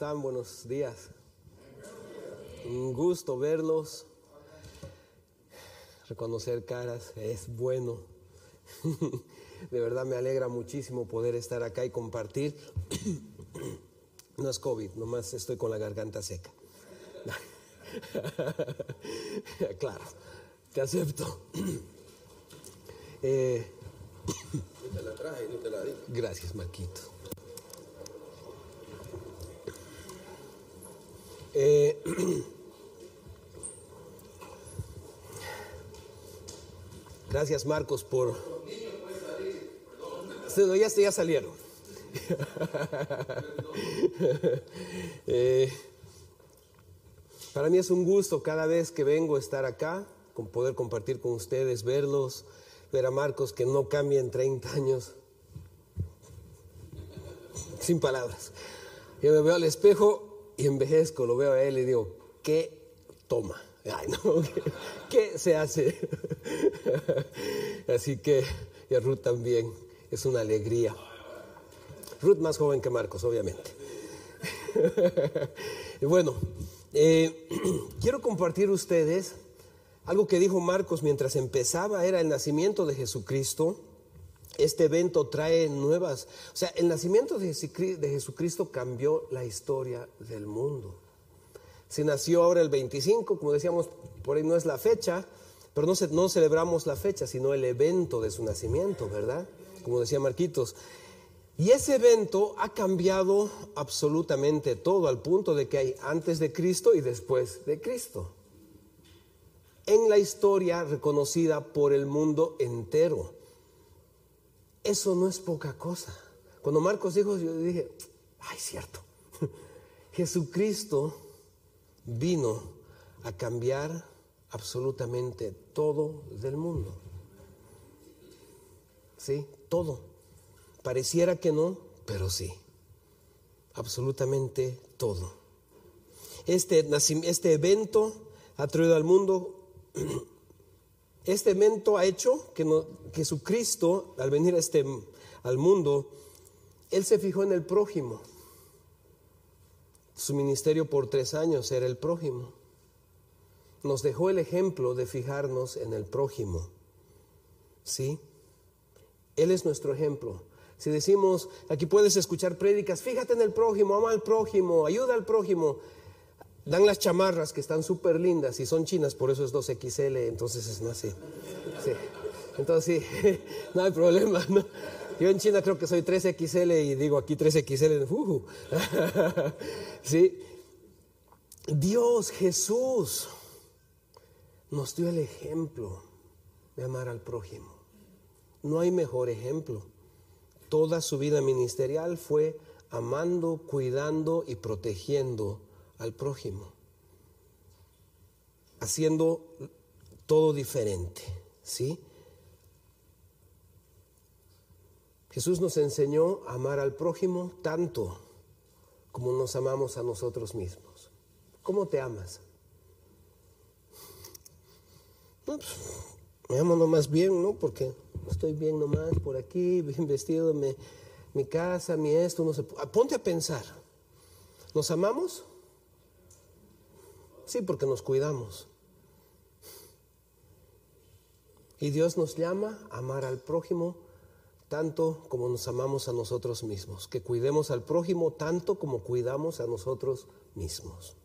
están? Buenos días. Un gusto verlos. Reconocer caras es bueno. De verdad me alegra muchísimo poder estar acá y compartir. No es COVID, nomás estoy con la garganta seca. Claro, te acepto. Eh, te la traje y no te la di. Gracias, Marquito. Eh, gracias, Marcos, por... Ya, ya salieron. Eh, para mí es un gusto cada vez que vengo a estar acá, con poder compartir con ustedes, verlos, ver a Marcos que no cambia en 30 años. Sin palabras. Yo me veo al espejo y envejezco, lo veo a él y digo, ¿qué toma? ¿qué, se hace? Así que, y a Ruth también, es una alegría. Ruth más joven que Marcos, obviamente. bueno, eh, quiero compartir ustedes algo que dijo Marcos mientras empezaba, era el nacimiento de Jesucristo. Este evento trae nuevas, o sea, el nacimiento de Jesucristo cambió la historia del mundo. Si nació ahora el 25, como decíamos, por ahí no es la fecha, pero no, no celebramos la fecha, sino el evento de su nacimiento, ¿verdad? Como decía Marquitos. Y ese evento ha cambiado absolutamente todo al punto de que hay antes de Cristo y después de Cristo. En la historia reconocida por el mundo entero. Eso no es poca cosa. Cuando Marcos dijo, yo dije, ay, cierto. Jesucristo vino a cambiar absolutamente todo del mundo. ¿Sí? Todo. Pareciera que no, pero sí. Absolutamente todo. Este, este evento ha traído al mundo, este evento ha hecho que no, Jesucristo, al venir a este, al mundo, Él se fijó en el prójimo. Su ministerio por tres años era el prójimo. Nos dejó el ejemplo de fijarnos en el prójimo. ¿Sí? Él es nuestro ejemplo. Si decimos, aquí puedes escuchar prédicas, fíjate en el prójimo, ama al prójimo, ayuda al prójimo. Dan las chamarras que están súper lindas y son chinas, por eso es 2XL, entonces es así. Sí. Entonces sí, no hay problema. Yo en China creo que soy 3XL y digo aquí 3XL. Uh, sí. Dios, Jesús, nos dio el ejemplo de amar al prójimo. No hay mejor ejemplo. Toda su vida ministerial fue amando, cuidando y protegiendo al prójimo, haciendo todo diferente, ¿sí? Jesús nos enseñó a amar al prójimo tanto como nos amamos a nosotros mismos. ¿Cómo te amas? Pues, me amo nomás bien, ¿no? Porque estoy bien nomás por aquí, bien vestido, mi, casa, mi esto, no se Ponte a pensar, ¿nos amamos? Sí, porque nos cuidamos. Y Dios nos llama a amar al prójimo tanto como nos amamos a nosotros mismos, que cuidemos al prójimo tanto como cuidamos a nosotros mismos.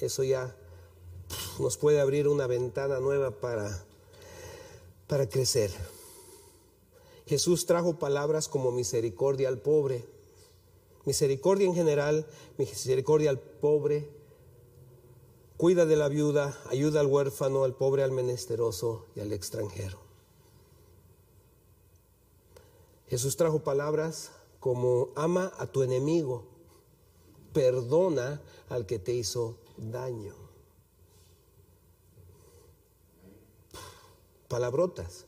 Eso ya nos puede abrir una ventana nueva para para crecer. Jesús trajo palabras como misericordia al pobre, misericordia en general, misericordia al pobre, cuida de la viuda, ayuda al huérfano, al pobre, al menesteroso y al extranjero. Jesús trajo palabras como ama a tu enemigo, perdona al que te hizo daño. palabrotas.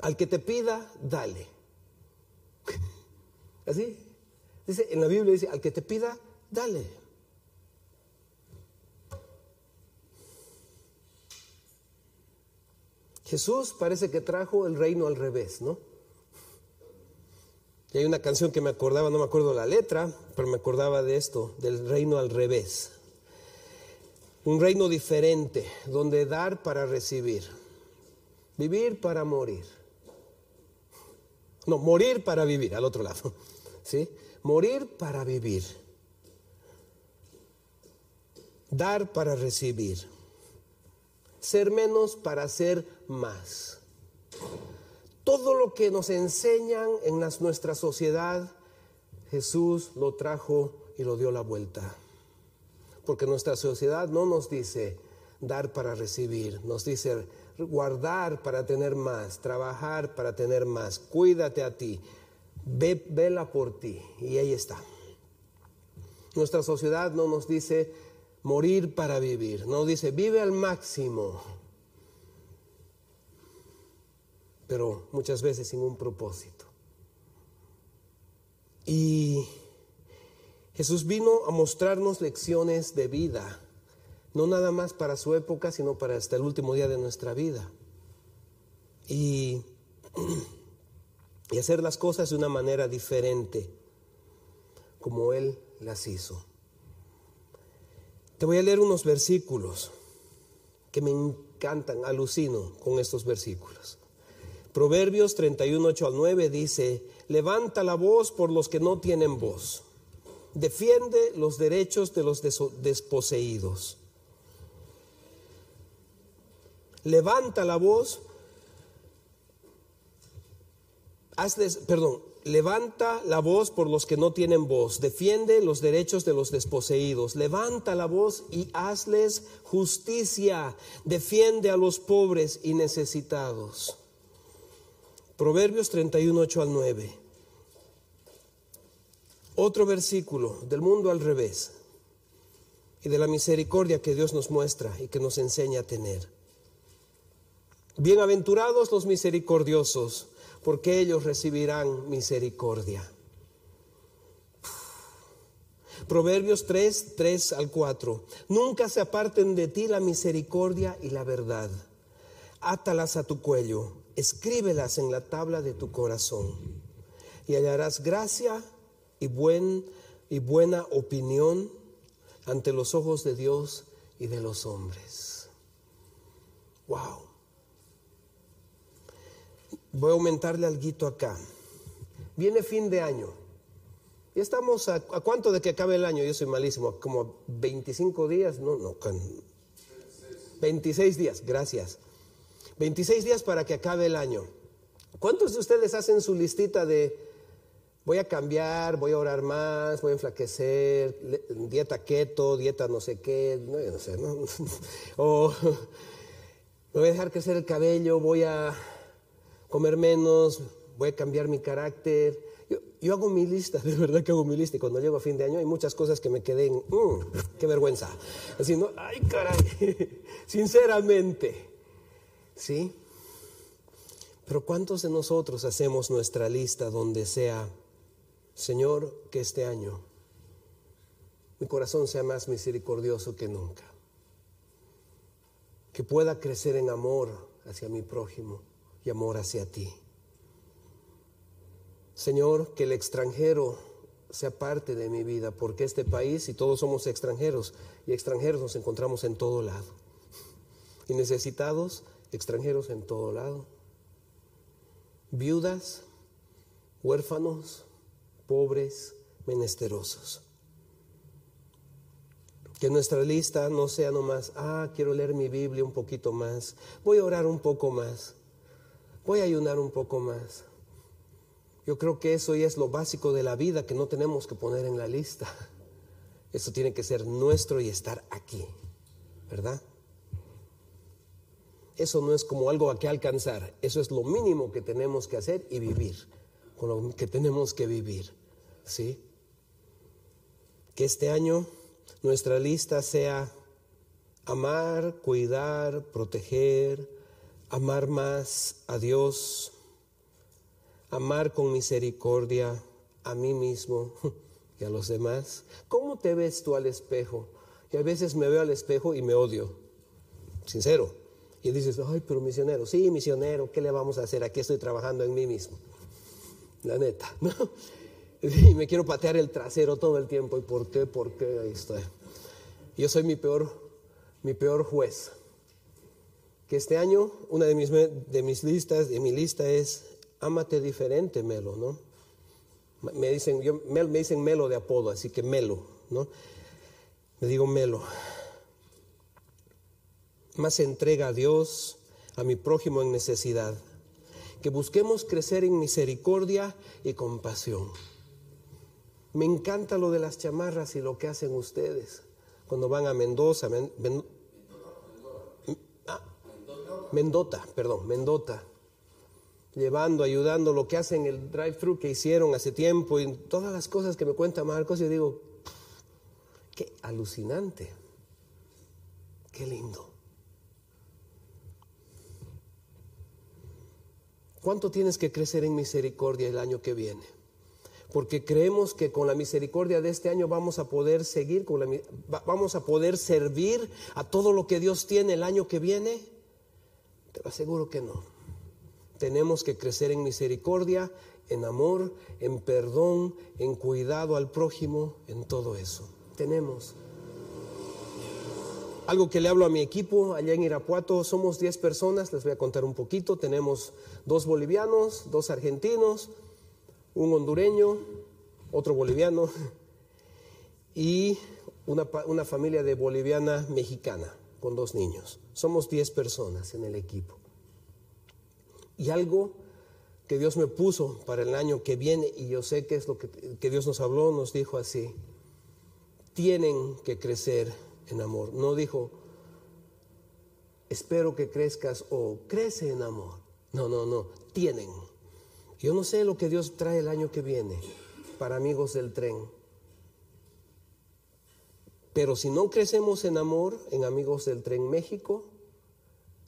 Al que te pida, dale. Así. Dice, en la Biblia dice, al que te pida, dale. Jesús parece que trajo el reino al revés, ¿no? Y hay una canción que me acordaba, no me acuerdo la letra, pero me acordaba de esto, del reino al revés. Un reino diferente, donde dar para recibir, vivir para morir. No, morir para vivir, al otro lado. ¿Sí? Morir para vivir. Dar para recibir. Ser menos para ser más. Todo lo que nos enseñan en nuestra sociedad, Jesús lo trajo y lo dio la vuelta. Porque nuestra sociedad no nos dice dar para recibir, nos dice guardar para tener más, trabajar para tener más, cuídate a ti, ve, vela por ti. Y ahí está. Nuestra sociedad no nos dice morir para vivir, no dice vive al máximo, pero muchas veces sin un propósito. Y Jesús vino a mostrarnos lecciones de vida, no nada más para su época, sino para hasta el último día de nuestra vida. Y, y hacer las cosas de una manera diferente, como Él las hizo. Te voy a leer unos versículos que me encantan, alucino con estos versículos. Proverbios 31, 8 al 9 dice, levanta la voz por los que no tienen voz, defiende los derechos de los desposeídos. Levanta la voz, hazles, perdón, levanta la voz por los que no tienen voz, defiende los derechos de los desposeídos, levanta la voz y hazles justicia, defiende a los pobres y necesitados. Proverbios 31, 8 al 9. Otro versículo del mundo al revés y de la misericordia que Dios nos muestra y que nos enseña a tener. Bienaventurados los misericordiosos, porque ellos recibirán misericordia. Proverbios 3, 3 al 4. Nunca se aparten de ti la misericordia y la verdad. Átalas a tu cuello escríbelas en la tabla de tu corazón y hallarás gracia y, buen, y buena opinión ante los ojos de Dios y de los hombres. Wow. Voy a aumentarle algo acá. Viene fin de año. Y estamos a, cuánto de que acabe el año? Yo soy malísimo, como 25 días, no, no, 26 días, gracias. 26 días para que acabe el año. ¿Cuántos de ustedes hacen su listita de voy a cambiar, voy a orar más, voy a enflaquecer, dieta keto, dieta no sé qué, no, sé, ¿no? o voy a dejar crecer el cabello, voy a comer menos, voy a cambiar mi carácter. Yo, hago mi lista, de verdad que hago mi lista y cuando llego a fin de año hay muchas cosas que me quedé en, mm, qué vergüenza. Así, ¿no? Ay, caray, sinceramente. ¿Sí? Pero ¿cuántos de nosotros hacemos nuestra lista donde sea, Señor, que este año mi corazón sea más misericordioso que nunca? Que pueda crecer en amor hacia mi prójimo y amor hacia ti. Señor, que el extranjero sea parte de mi vida, porque este país, y todos somos extranjeros, y extranjeros nos encontramos en todo lado, y necesitados extranjeros en todo lado, viudas, huérfanos, pobres, menesterosos. Que nuestra lista no sea nomás, ah, quiero leer mi Biblia un poquito más, voy a orar un poco más, voy a ayunar un poco más. Yo creo que eso ya es lo básico de la vida que no tenemos que poner en la lista. Eso tiene que ser nuestro y estar aquí, ¿verdad? Eso no es como algo a que alcanzar, eso es lo mínimo que tenemos que hacer y vivir, con lo que tenemos que vivir. ¿Sí? Que este año nuestra lista sea amar, cuidar, proteger, amar más a Dios, amar con misericordia a mí mismo y a los demás. ¿Cómo te ves tú al espejo? Y a veces me veo al espejo y me odio, sincero. Y dices, ay, pero misionero, sí, misionero, ¿qué le vamos a hacer? Aquí estoy trabajando en mí mismo. la neta, ¿no? Y me quiero patear el trasero todo el tiempo. ¿Y por qué? ¿Por qué? Ahí está. Yo soy mi peor, mi peor juez. Que este año, una de mis, de mis listas, de mi lista es, ámate diferente, Melo, ¿no? Me dicen, yo, me dicen Melo de apodo, así que Melo, ¿no? Me digo Melo. Más entrega a Dios, a mi prójimo en necesidad. Que busquemos crecer en misericordia y compasión. Me encanta lo de las chamarras y lo que hacen ustedes cuando van a Mendoza, Mendota, perdón, Mendota llevando, ayudando, lo que hacen el drive-thru que hicieron hace tiempo y todas las cosas que me cuenta Marcos, y digo, qué alucinante, qué lindo. ¿Cuánto tienes que crecer en misericordia el año que viene? Porque creemos que con la misericordia de este año vamos a poder seguir, vamos a poder servir a todo lo que Dios tiene el año que viene. Te lo aseguro que no. Tenemos que crecer en misericordia, en amor, en perdón, en cuidado al prójimo, en todo eso. Tenemos. Algo que le hablo a mi equipo allá en Irapuato, somos 10 personas, les voy a contar un poquito. Tenemos dos bolivianos, dos argentinos, un hondureño, otro boliviano y una, una familia de boliviana mexicana con dos niños. Somos 10 personas en el equipo. Y algo que Dios me puso para el año que viene, y yo sé que es lo que, que Dios nos habló, nos dijo así, tienen que crecer en amor. No dijo, espero que crezcas o crece en amor. No, no, no, tienen. Yo no sé lo que Dios trae el año que viene para amigos del tren. Pero si no crecemos en amor en amigos del tren México,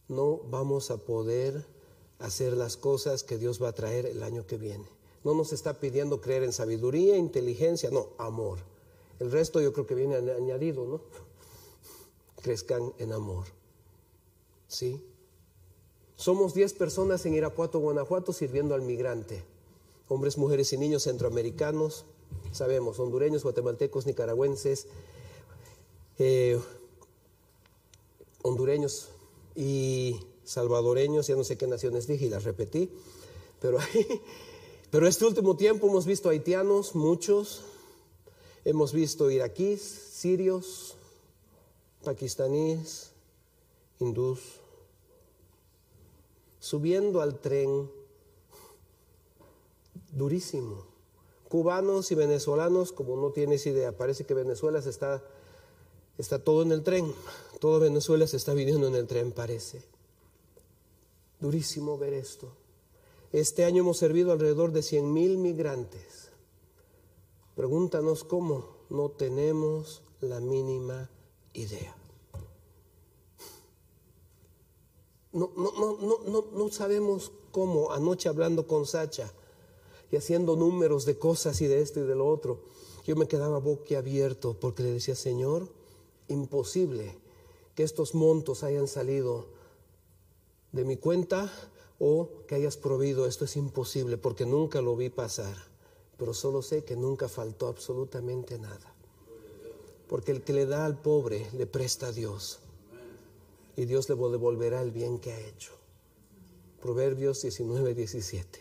no vamos a poder hacer las cosas que Dios va a traer el año que viene. No nos está pidiendo creer en sabiduría, inteligencia, no, amor. El resto yo creo que viene añadido, ¿no? Crezcan en amor. ¿Sí? Somos 10 personas en Irapuato, Guanajuato, sirviendo al migrante. Hombres, mujeres y niños centroamericanos, sabemos, hondureños, guatemaltecos, nicaragüenses, eh, hondureños y salvadoreños, ya no sé qué naciones dije y las repetí, pero, pero este último tiempo hemos visto haitianos, muchos, hemos visto iraquíes, sirios, pakistaníes, hindús, subiendo al tren durísimo. Cubanos y venezolanos, como no tienes idea, parece que Venezuela se está, está todo en el tren, todo Venezuela se está viviendo en el tren, parece. Durísimo ver esto. Este año hemos servido alrededor de 100 mil migrantes. Pregúntanos cómo. No tenemos la mínima idea. No, no, no, no, no sabemos cómo. Anoche hablando con Sacha y haciendo números de cosas y de esto y de lo otro, yo me quedaba boquiabierto porque le decía, Señor, imposible que estos montos hayan salido de mi cuenta o que hayas proveído. Esto es imposible porque nunca lo vi pasar. Pero solo sé que nunca faltó absolutamente nada. Porque el que le da al pobre le presta a Dios. Y Dios le devolverá el bien que ha hecho. Proverbios 19, 17.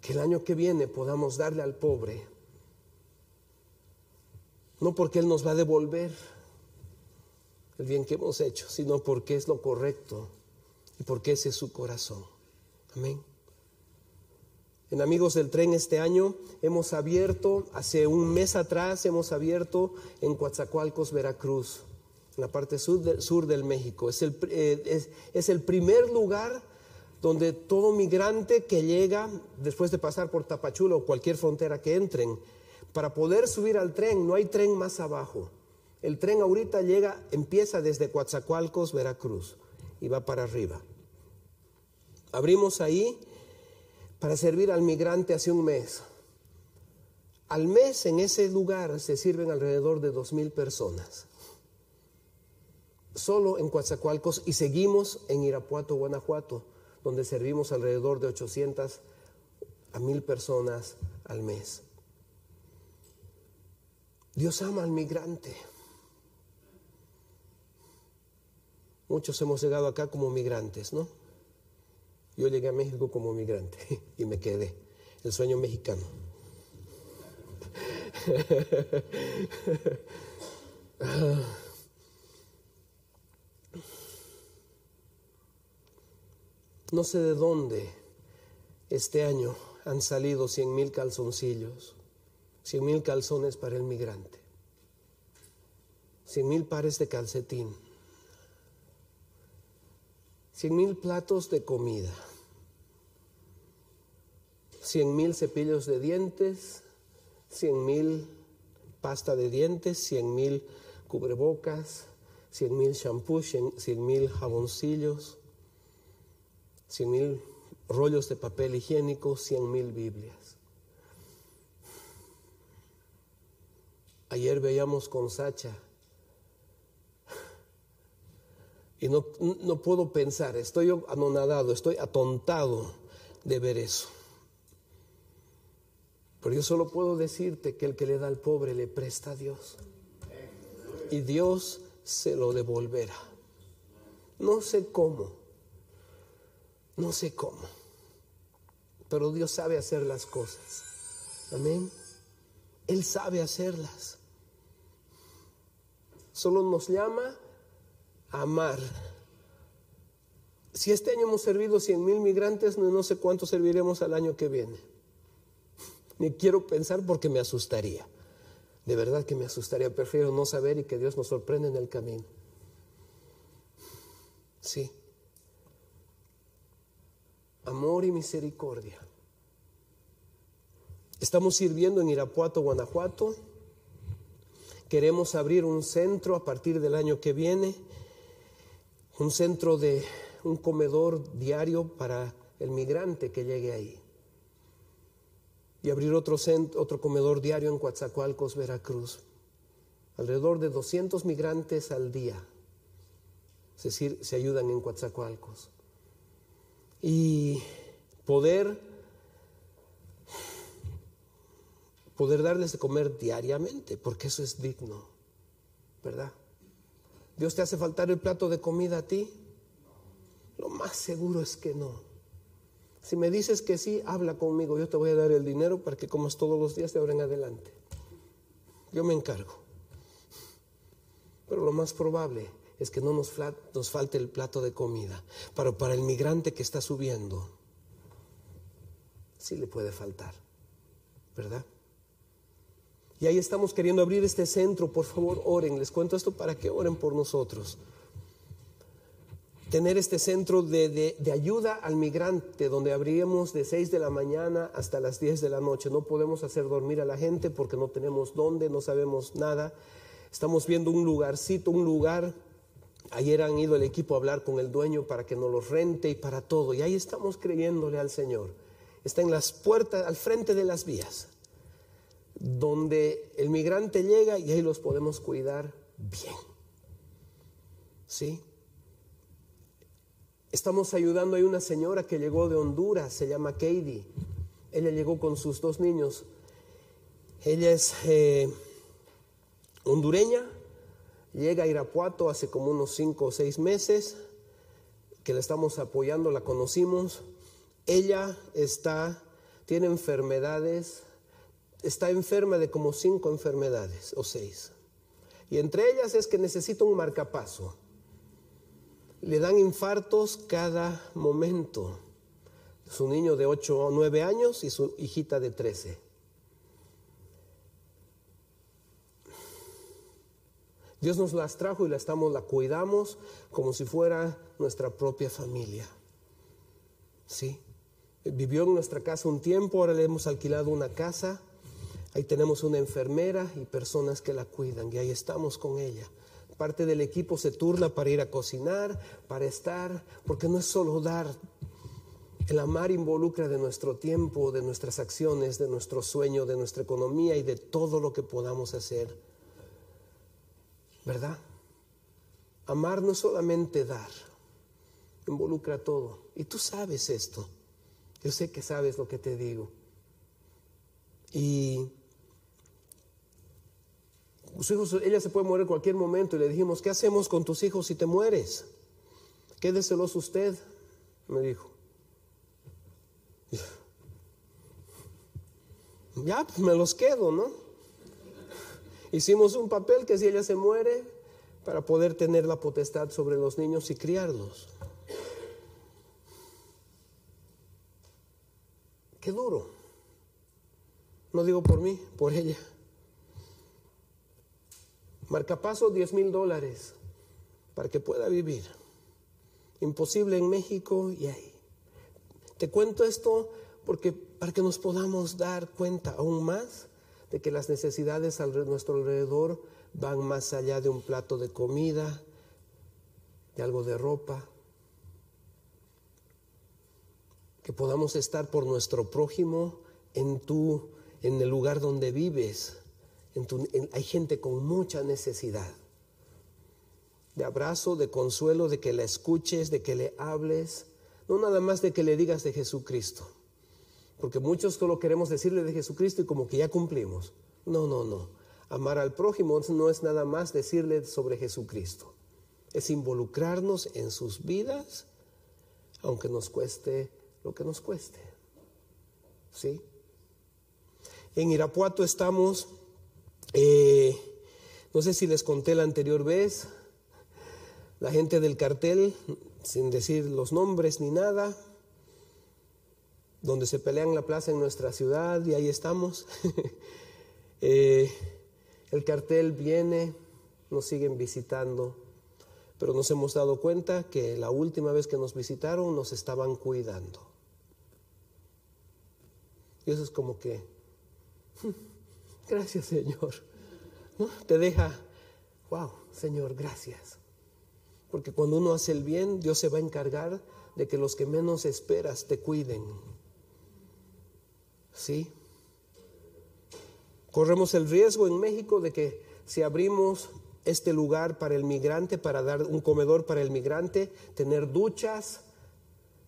Que el año que viene podamos darle al pobre. No porque Él nos va a devolver el bien que hemos hecho, sino porque es lo correcto y porque ese es su corazón. Amén. En Amigos del Tren este año hemos abierto, hace un mes atrás hemos abierto en Coatzacoalcos, Veracruz, en la parte sur, del, sur del México. Es el, eh, es, es el primer lugar donde todo migrante que llega después de pasar por Tapachula o cualquier frontera que entren, para poder subir al tren, no hay tren más abajo. El tren ahorita llega, empieza desde Coatzacoalcos, Veracruz, y va para arriba. Abrimos ahí para servir al migrante hace un mes. Al mes en ese lugar se sirven alrededor de dos mil personas. Solo en Coatzacoalcos y seguimos en Irapuato, Guanajuato, donde servimos alrededor de 800 a mil personas al mes. Dios ama al migrante. Muchos hemos llegado acá como migrantes, ¿no? Yo llegué a México como migrante y me quedé. El sueño mexicano. No sé de dónde este año han salido cien mil calzoncillos, cien mil calzones para el migrante, cien mil pares de calcetín, cien mil platos de comida, cien mil cepillos de dientes, cien mil pasta de dientes, cien mil cubrebocas, cien mil shampoos, cien mil jaboncillos, cien mil rollos de papel higiénico, cien mil Biblias. Ayer veíamos con Sacha y no, no puedo pensar, estoy anonadado, estoy atontado de ver eso. Pero yo solo puedo decirte que el que le da al pobre le presta a Dios. Y Dios se lo devolverá. No sé cómo, no sé cómo, pero Dios sabe hacer las cosas. Amén. Él sabe hacerlas. Solo nos llama a amar. Si este año hemos servido 100 mil migrantes, no, no sé cuánto serviremos al año que viene. Ni quiero pensar porque me asustaría. De verdad que me asustaría. Prefiero no saber y que Dios nos sorprenda en el camino. Sí amor y misericordia. Estamos sirviendo en Irapuato, Guanajuato. Queremos abrir un centro a partir del año que viene, un centro de un comedor diario para el migrante que llegue ahí. Y abrir otro, centro, otro comedor diario en Coatzacoalcos, Veracruz. Alrededor de 200 migrantes al día se, se ayudan en Coatzacoalcos y poder poder darles de comer diariamente, porque eso es digno, ¿verdad? Dios te hace faltar el plato de comida a ti. Lo más seguro es que no. Si me dices que sí, habla conmigo. Yo te voy a dar el dinero para que comas todos los días de ahora en adelante. Yo me encargo. Pero lo más probable es que no nos, nos falte el plato de comida. Pero para el migrante que está subiendo, sí le puede faltar, ¿verdad? Y ahí estamos queriendo abrir este centro. Por favor, oren. Les cuento esto para que oren por nosotros. Tener este centro de, de, ayuda al migrante, donde abrimos de 6 de la mañana hasta las 10 de la noche. No podemos hacer dormir a la gente porque no tenemos dónde, no sabemos nada. Estamos viendo un lugarcito, un lugar Ayer han ido el equipo a hablar con el dueño para que nos los rente y para todo. Y ahí estamos creyéndole al Señor. Está en las puertas, al frente de las vías, donde el migrante llega y ahí los podemos cuidar bien. ¿Sí? Estamos ayudando a una señora que llegó de Honduras, se llama Katie. Ella llegó con sus dos niños. Ella es eh, hondureña, Llega a Irapuato hace como unos cinco o seis meses, que la estamos apoyando, la conocimos. Ella está, tiene enfermedades, está enferma de como cinco enfermedades o seis. Y entre ellas es que necesita un marcapaso. Le dan infartos cada momento. Su niño de ocho o nueve años y su hijita de trece. Dios nos las trajo y la estamos, la cuidamos como si fuera nuestra propia familia. Sí. Vivió en nuestra casa un tiempo, ahora le hemos alquilado una casa. Ahí tenemos una enfermera y personas que la cuidan y ahí estamos con ella. Parte del equipo se turna para ir a cocinar, para estar, porque no es solo dar. El amar involucra de nuestro tiempo, de nuestras acciones, de nuestro sueño, de nuestra economía y de todo lo que podamos hacer. ¿Verdad? Amar no es solamente dar, involucra todo. Y tú sabes esto. Yo sé que sabes lo que te digo. Y sus hijos, ella se puede morir en cualquier momento y le dijimos, ¿qué hacemos con tus hijos si te mueres? Quédeselos usted, me dijo. Ya, pues me los quedo, ¿no? Hicimos un papel que si ella se muere, para poder tener la potestad sobre los niños y criarlos. Qué duro. No digo por mí, por ella. Marcapaso, 10 mil dólares para que pueda vivir. Imposible en México y ahí. Te cuento esto porque para que nos podamos dar cuenta aún más de que las necesidades a nuestro alrededor van más allá de un plato de comida, de algo de ropa. Que podamos estar por nuestro prójimo en tu en el lugar donde vives. Hay gente con mucha necesidad de abrazo, de consuelo, de que la escuches, de que le hables, no nada más de que le digas de Jesucristo, porque muchos solo queremos decirle de Jesucristo y como que ya cumplimos. No, no, no. Amar al prójimo no es nada más decirle sobre Jesucristo, es involucrarnos en sus vidas, aunque nos cueste lo que nos cueste. ¿Sí? En Irapuato estamos, eh, no sé si les conté la anterior vez, la gente del cartel, sin decir los nombres ni nada, donde se pelean la plaza en nuestra ciudad y ahí estamos. Eh, el cartel viene, nos siguen visitando, pero nos hemos dado cuenta que la última vez que nos visitaron nos estaban cuidando. Y eso es como que, gracias Señor, ¿no? Te deja, wow, Señor, gracias. Porque cuando uno hace el bien, Dios se va a encargar de que los que menos esperas te cuiden. ¿Sí? Corremos el riesgo en México de que si abrimos este lugar para el migrante, para dar un comedor para el migrante, tener duchas,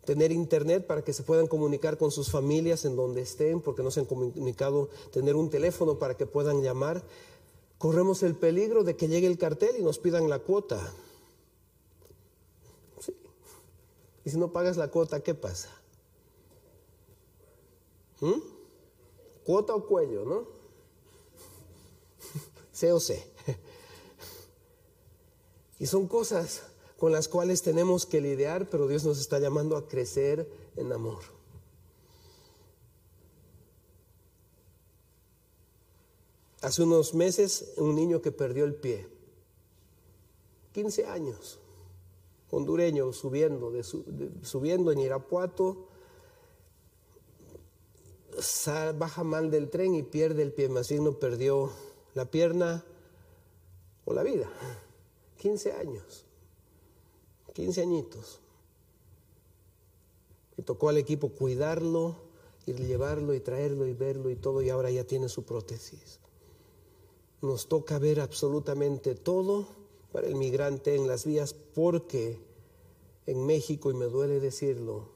tener internet para que se puedan comunicar con sus familias en donde estén, porque no se han comunicado, tener un teléfono para que puedan llamar, corremos el peligro de que llegue el cartel y nos pidan la cuota. Y si no pagas la cuota, ¿qué pasa? ¿Mm? Cuota o cuello, ¿no? C o C. Y son cosas con las cuales tenemos que lidiar, pero Dios nos está llamando a crecer en amor. Hace unos meses, un niño que perdió el pie, 15 años, hondureño subiendo, subiendo en Irapuato, baja mal del tren y pierde el pie, más bien no perdió la pierna o la vida. 15 años, 15 añitos. Y tocó al equipo cuidarlo, y llevarlo y traerlo y verlo y todo, y ahora ya tiene su prótesis. Nos toca ver absolutamente todo para el migrante en las vías porque en México, y me duele decirlo,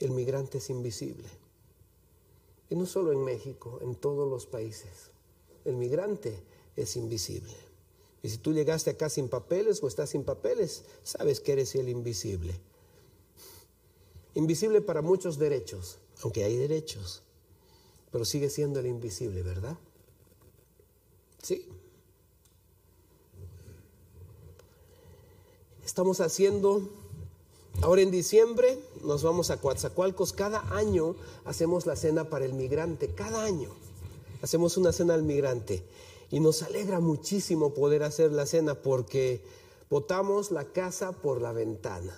el migrante es invisible. Y no solo en México, en todos los países. El migrante es invisible. Y si tú llegaste acá sin papeles o estás sin papeles, sabes que eres el invisible. Invisible para muchos derechos, aunque hay derechos, pero sigue siendo el invisible, ¿verdad? Sí. Estamos haciendo, ahora en diciembre nos vamos a Coatzacoalcos, cada año hacemos la cena para el migrante, cada año hacemos una cena al migrante y nos alegra muchísimo poder hacer la cena porque botamos la casa por la ventana.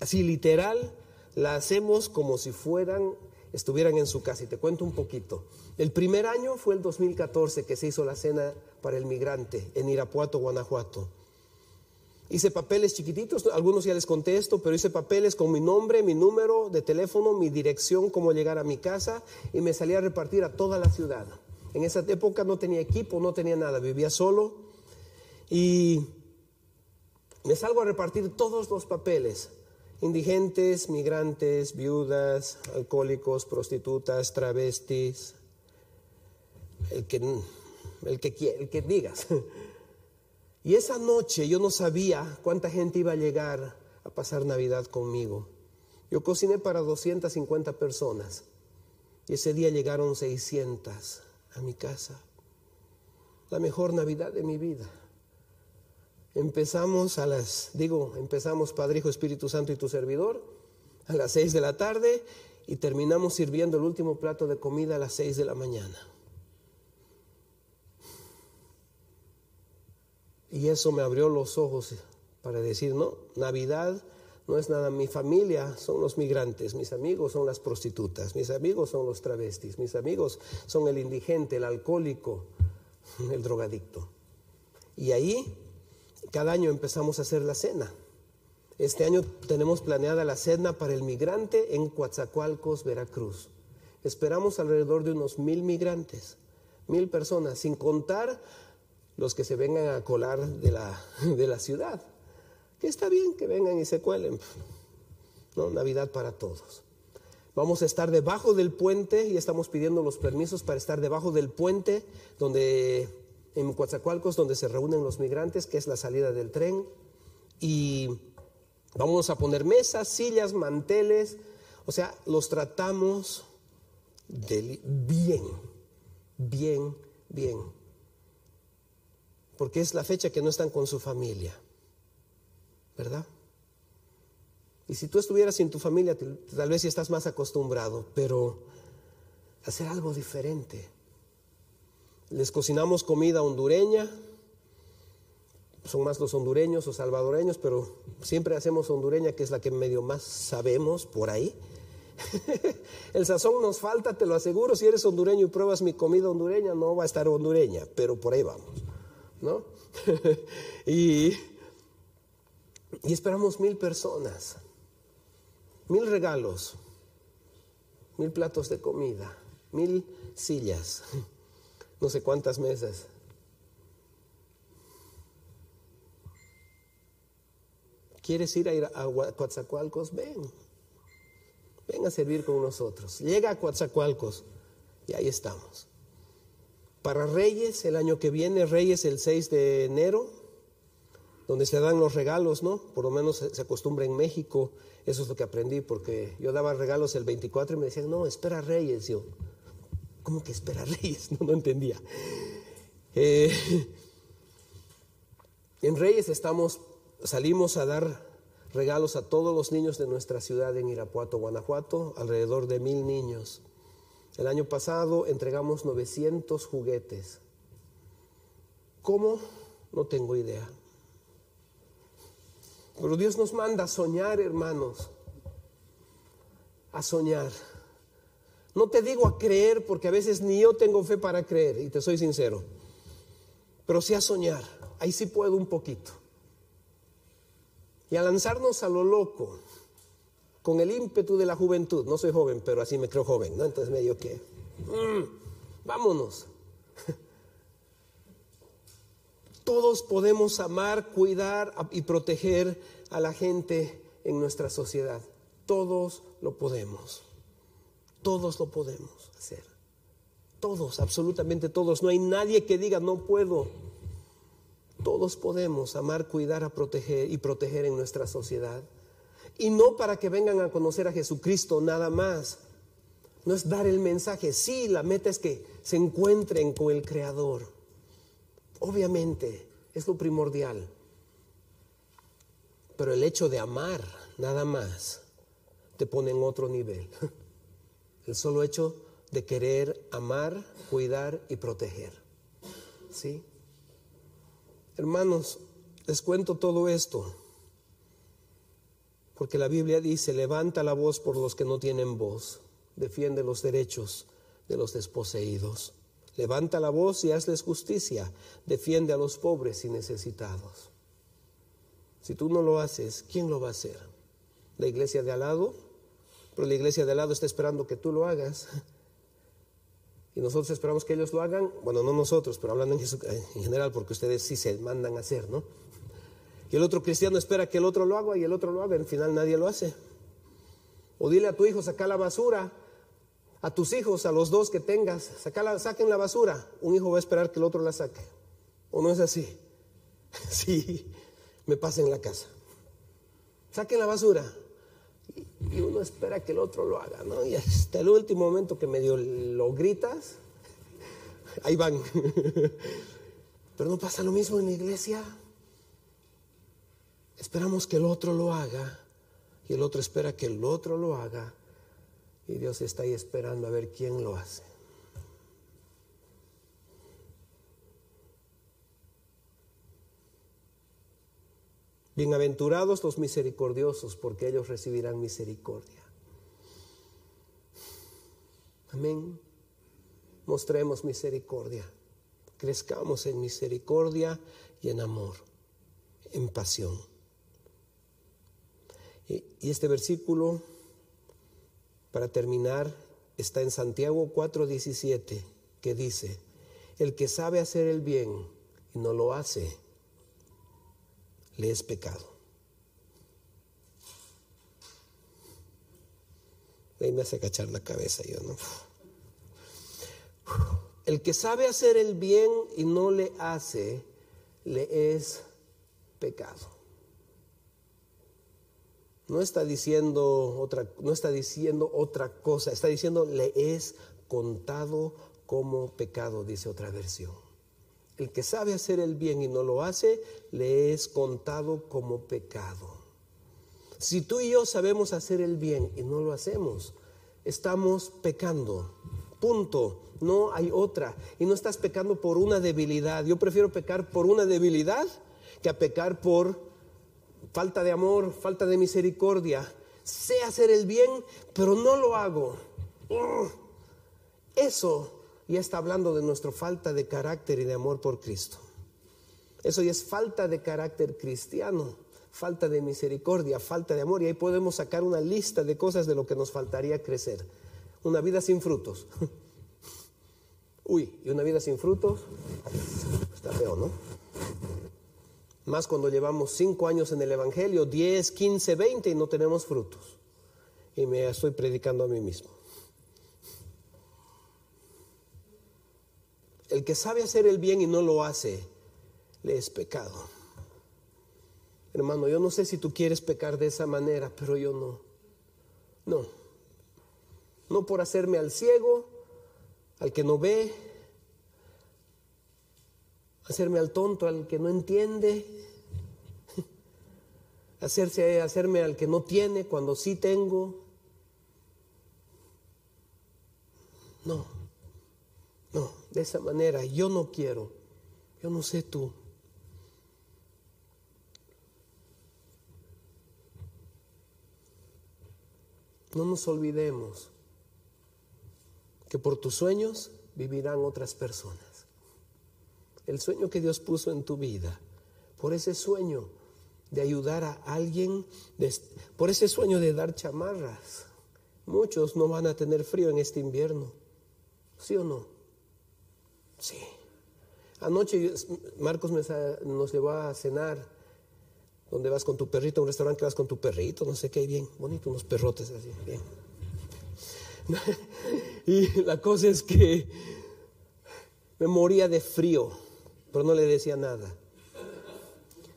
Así literal, la hacemos como si fueran, estuvieran en su casa. Y te cuento un poquito. El primer año fue el 2014 que se hizo la cena para el migrante en Irapuato, Guanajuato. Hice papeles chiquititos, algunos ya les contesto, pero hice papeles con mi nombre, mi número de teléfono, mi dirección, cómo llegar a mi casa y me salí a repartir a toda la ciudad. En esa época no tenía equipo, no tenía nada, vivía solo y me salgo a repartir todos los papeles. Indigentes, migrantes, viudas, alcohólicos, prostitutas, travestis, el que, el que, el que digas. Y esa noche yo no sabía cuánta gente iba a llegar a pasar Navidad conmigo. Yo cociné para 250 personas y ese día llegaron 600 a mi casa. La mejor Navidad de mi vida. Empezamos a las, digo, empezamos Padre, Hijo, Espíritu Santo y tu servidor a las 6 de la tarde y terminamos sirviendo el último plato de comida a las 6 de la mañana. Y eso me abrió los ojos para decir, no, Navidad no es nada, mi familia son los migrantes, mis amigos son las prostitutas, mis amigos son los travestis, mis amigos son el indigente, el alcohólico, el drogadicto. Y ahí cada año empezamos a hacer la cena. Este año tenemos planeada la cena para el migrante en Coatzacoalcos, Veracruz. Esperamos alrededor de unos mil migrantes, mil personas, sin contar los que se vengan a colar de la, de la ciudad. Que está bien que vengan y se cuelen. ¿no? Navidad para todos. Vamos a estar debajo del puente y estamos pidiendo los permisos para estar debajo del puente donde en Coatzacoalcos donde se reúnen los migrantes, que es la salida del tren y vamos a poner mesas, sillas, manteles, o sea, los tratamos bien, bien, bien porque es la fecha que no están con su familia, ¿verdad? Y si tú estuvieras sin tu familia, tal vez si estás más acostumbrado, pero hacer algo diferente. Les cocinamos comida hondureña, son más los hondureños o salvadoreños, pero siempre hacemos hondureña, que es la que medio más sabemos por ahí. El sazón nos falta, te lo aseguro, si eres hondureño y pruebas mi comida hondureña, no va a estar hondureña, pero por ahí vamos. ¿no? y, y esperamos mil personas, mil regalos, mil platos de comida, mil sillas, no sé cuántas mesas. ¿Quieres ir a ir a Coatzacoalcos? Ven. Ven a servir con nosotros. Llega a Coatzacoalcos y ahí estamos. Para Reyes, el año que viene, Reyes el 6 de enero, donde se dan los regalos, ¿no? Por lo menos se, acostumbra en México, eso es lo que aprendí, porque yo daba regalos el 24 y me decían, no, espera Reyes. Yo, ¿cómo que espera Reyes? No, no entendía. Eh, en Reyes estamos, salimos a dar regalos a todos los niños de nuestra ciudad en Irapuato, Guanajuato, alrededor de mil niños. El año pasado entregamos 900 juguetes. ¿Cómo? No tengo idea. Pero Dios nos manda a soñar, hermanos. A soñar. No te digo a creer porque a veces ni yo tengo fe para creer, y te soy sincero. Pero sí a soñar. Ahí sí puedo un poquito. Y a lanzarnos a lo loco con el ímpetu de la juventud. No soy joven, pero así me creo joven, ¿no? Entonces medio que, mm, vámonos. Todos podemos amar, cuidar y proteger a la gente en nuestra sociedad. Todos lo podemos. Todos lo podemos hacer. Todos, absolutamente todos. No hay nadie que diga no puedo. Todos podemos amar, cuidar, a proteger y proteger en nuestra sociedad. Y no para que vengan a conocer a Jesucristo nada más. No es dar el mensaje. Sí, la meta es que se encuentren con el Creador. Obviamente, es lo primordial. Pero el hecho de amar nada más te pone en otro nivel. El solo hecho de querer amar, cuidar y proteger. ¿Sí? Hermanos, les cuento todo esto porque la Biblia dice, levanta la voz por los que no tienen voz, defiende los derechos de los desposeídos. Levanta la voz y hazles justicia, defiende a los pobres y necesitados. Si tú no lo haces, ¿quién lo va a hacer? ¿La iglesia de al lado? Pero la iglesia de al lado está esperando que tú lo hagas. Y nosotros esperamos que ellos lo hagan. Bueno, no nosotros, pero hablando en, en general, porque ustedes sí se mandan a hacer, ¿no? Y el otro cristiano espera que el otro lo haga y el otro lo haga. Al final nadie lo hace. O dile a tu hijo, saca la basura. A tus hijos, a los dos que tengas, saca saquen la basura. Un hijo va a esperar que el otro la saque. ¿O no es así? Sí, me pasa en la casa. Saquen la basura. Y uno espera que el otro lo haga, ¿no? Y hasta el último momento que medio lo gritas, ahí van. Pero no pasa lo mismo en la iglesia. Esperamos que el otro lo haga y el otro espera que el otro lo haga y Dios está ahí esperando a ver quién lo hace. Bienaventurados los misericordiosos, porque ellos recibirán misericordia. Amén. Mostremos misericordia. Crezcamos en misericordia y en amor, en pasión. Y, este versículo, para terminar, está en Santiago 4:17, que dice, el que sabe hacer el bien y no lo hace, le es pecado. Ahí me hace cachar la cabeza yo, ¿no? El que sabe hacer el bien y no le hace, le es pecado. No está diciendo otra, no está diciendo otra cosa, está diciendo le es contado como pecado, dice otra versión. El que sabe hacer el bien y no lo hace, le es contado como pecado. Si tú y yo sabemos hacer el bien y no lo hacemos, estamos pecando. Punto. No hay otra. Y no estás pecando por una debilidad. Yo prefiero pecar por una debilidad que a pecar por falta de amor, falta de misericordia. Sé hacer el bien, pero no lo hago. Eso ya está hablando de nuestra falta de carácter y de amor por Cristo. Eso ya es falta de carácter cristiano, falta de misericordia, falta de amor. Y ahí podemos sacar una lista de cosas de lo que nos faltaría crecer. Una vida sin frutos. Uy, y una vida sin frutos está feo, ¿no? Más cuando llevamos cinco años en el Evangelio, 10, 15, 20 y no tenemos frutos. Y me estoy predicando a mí mismo. El que sabe hacer el bien y no lo hace, le es pecado. Hermano, yo no sé si tú quieres pecar de esa manera, pero yo no. No. No por hacerme al ciego, al que no ve, hacerme al tonto, al que no entiende, hacerse, hacerme al que no tiene cuando sí tengo. No, no, de esa manera yo no quiero, yo no sé tú. No nos olvidemos que por tus sueños vivirán otras personas. El sueño que Dios puso en tu vida, por ese sueño de ayudar a alguien, por ese sueño de dar chamarras, muchos no van a tener frío en este invierno. ¿Sí o no? Sí. Anoche Marcos nos llevó a cenar donde vas con tu perrito, un restaurante que vas con tu perrito, no sé qué, bien bonito, unos perrotes así, bien. y la cosa es que me moría de frío, pero no le decía nada.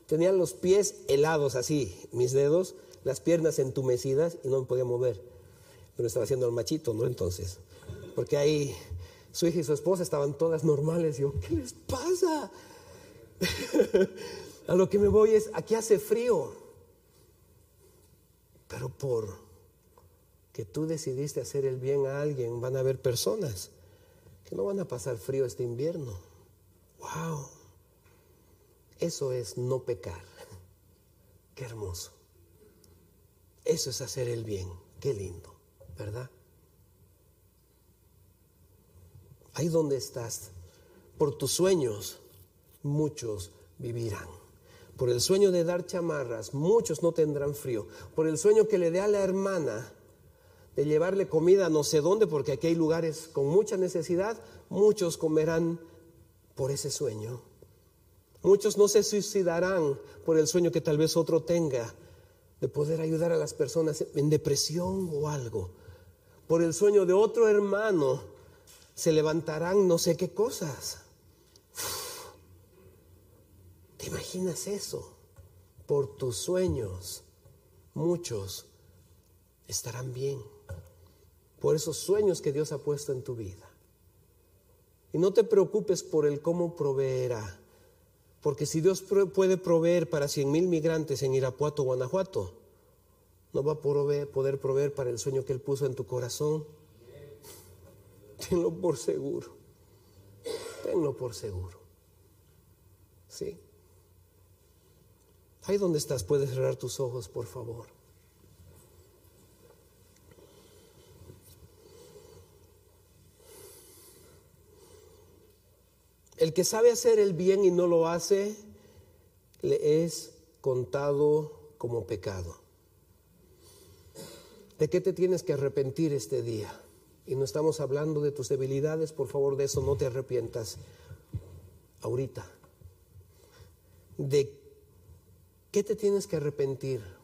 Tenía los pies helados así, mis dedos, las piernas entumecidas y no me podía mover. Pero estaba haciendo el machito, ¿no? Entonces, porque ahí su hija y su esposa estaban todas normales. Yo, ¿qué les pasa? A lo que me voy es, aquí hace frío. Pero por que tú decidiste hacer el bien a alguien, van a haber personas que no van a pasar frío este invierno. ¡Wow! Eso es no pecar. Qué hermoso. Eso es hacer el bien. Qué lindo, ¿verdad? Ahí donde estás, por tus sueños, muchos vivirán. Por el sueño de dar chamarras, muchos no tendrán frío. Por el sueño que le dé a la hermana, de llevarle comida no sé dónde, porque aquí hay lugares con mucha necesidad, muchos comerán por ese sueño. Muchos no se suicidarán por el sueño que tal vez otro tenga de poder ayudar a las personas en depresión o algo. Por el sueño de otro hermano se levantarán no sé qué cosas. ¿Te imaginas eso? Por tus sueños, muchos estarán bien. Por esos sueños que Dios ha puesto en tu vida. Y no te preocupes por el cómo proveerá. Porque si Dios puede proveer para cien mil migrantes en Irapuato, Guanajuato, no va a poder proveer para el sueño que Él puso en tu corazón. Tenlo por seguro. Tenlo por seguro. ¿Sí? Ahí donde estás, puedes cerrar tus ojos, por favor. El que sabe hacer el bien y no lo hace, le es contado como pecado. ¿De qué te tienes que arrepentir este día? Y no estamos hablando de tus debilidades, por favor, de eso no te arrepientas ahorita. ¿De qué te tienes que arrepentir?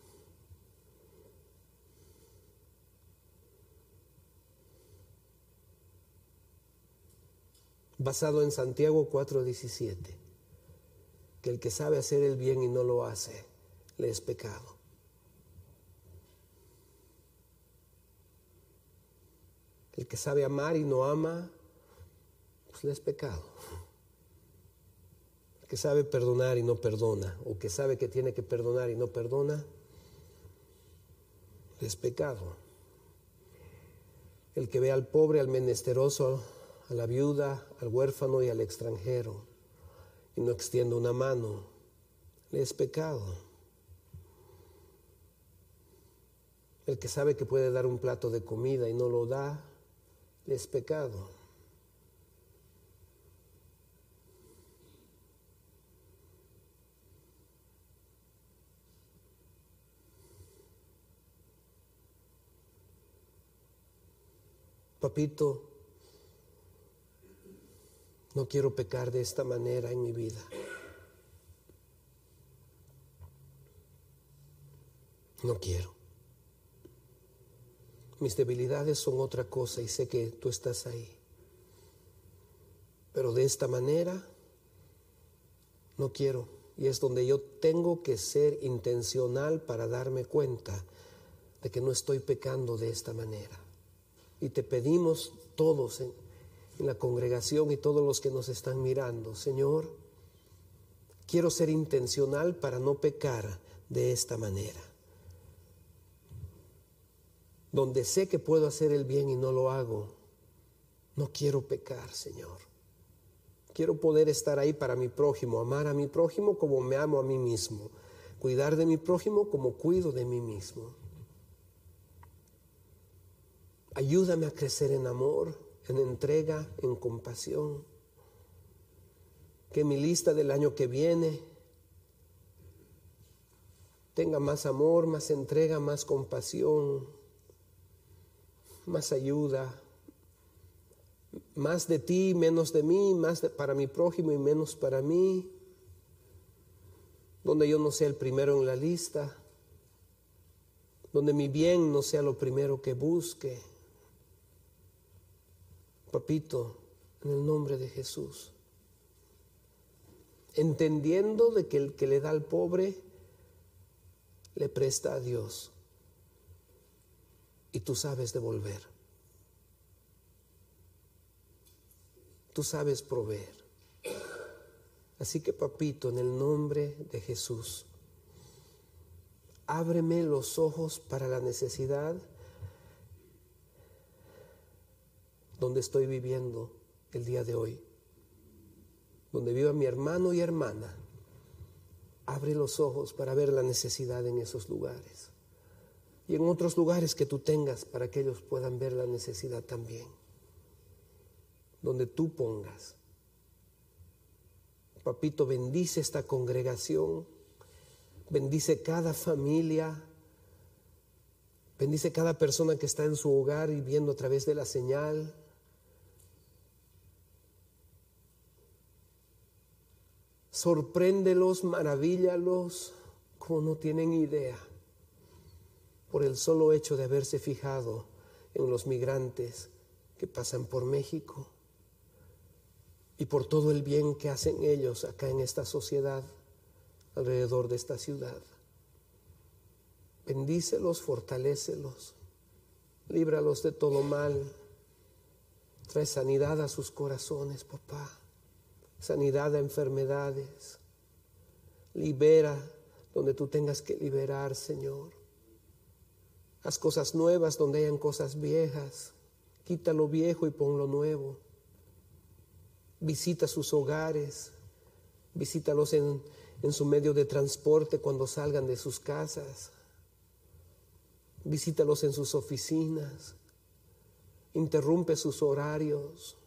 Basado en Santiago 4:17, que el que sabe hacer el bien y no lo hace, le es pecado. El que sabe amar y no ama, pues le es pecado. El que sabe perdonar y no perdona, o que sabe que tiene que perdonar y no perdona, le es pecado. El que ve al pobre, al menesteroso, a la viuda, al huérfano y al extranjero, y no extiende una mano, le es pecado. El que sabe que puede dar un plato de comida y no lo da, le es pecado. Papito, no quiero pecar de esta manera en mi vida. No quiero. Mis debilidades son otra cosa y sé que tú estás ahí. Pero de esta manera no quiero. Y es donde yo tengo que ser intencional para darme cuenta de que no estoy pecando de esta manera. Y te pedimos todos en, la congregación y todos los que nos están mirando, Señor, quiero ser intencional para no pecar de esta manera. Donde sé que puedo hacer el bien y no lo hago, no quiero pecar, Señor. Quiero poder estar ahí para mi prójimo, amar a mi prójimo como me amo a mí mismo, cuidar de mi prójimo como cuido de mí mismo. Ayúdame a crecer en amor en entrega, en compasión. Que mi lista del año que viene tenga más amor, más entrega, más compasión, más ayuda, más de ti, menos de mí, más para mi prójimo y menos para mí, donde yo no sea el primero en la lista, donde mi bien no sea lo primero que busque Papito, en el nombre de Jesús. Entendiendo de que el que le da al pobre le presta a Dios. Y tú sabes devolver. Tú sabes proveer. Así que papito, en el nombre de Jesús, ábreme los ojos para la necesidad donde estoy viviendo el día de hoy, donde viva mi hermano y hermana, abre los ojos para ver la necesidad en esos lugares. Y en otros lugares que tú tengas para que ellos puedan ver la necesidad también, donde tú pongas. Papito, bendice esta congregación, bendice cada familia, bendice cada persona que está en su hogar y viendo a través de la señal. Sorpréndelos, maravíllalos, como no tienen idea, por el solo hecho de haberse fijado en los migrantes que pasan por México y por todo el bien que hacen ellos acá en esta sociedad, alrededor de esta ciudad. Bendícelos, fortalécelos, líbralos de todo mal. Trae sanidad a sus corazones, papá. Sanidad a enfermedades. Libera donde tú tengas que liberar, Señor. Haz cosas nuevas donde hayan cosas viejas. Quita lo viejo y pon lo nuevo. Visita sus hogares. Visítalos en, en su medio de transporte cuando salgan de sus casas. Visítalos en sus oficinas. Interrumpe sus horarios.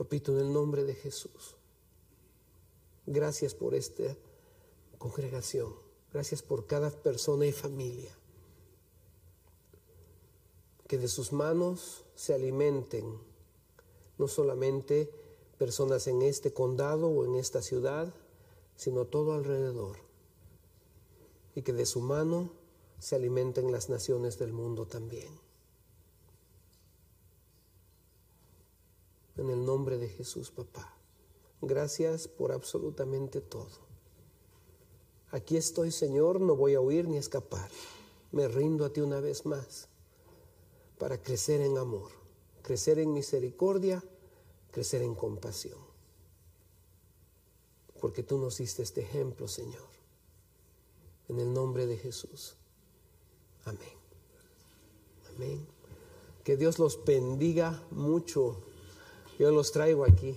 Papito, en el nombre de Jesús. Gracias por esta congregación. Gracias por cada persona y familia. Que de sus manos se alimenten no solamente personas en este condado o en esta ciudad, sino todo alrededor. Y que de su mano se alimenten las naciones del mundo también. En el nombre de Jesús, papá. Gracias por absolutamente todo. Aquí estoy, Señor, no voy a huir ni escapar. Me rindo a ti una vez más para crecer en amor, crecer en misericordia, crecer en compasión. Porque tú nos diste este ejemplo, Señor. En el nombre de Jesús. Amén. Amén. Que Dios los bendiga mucho. Yo los traigo aquí.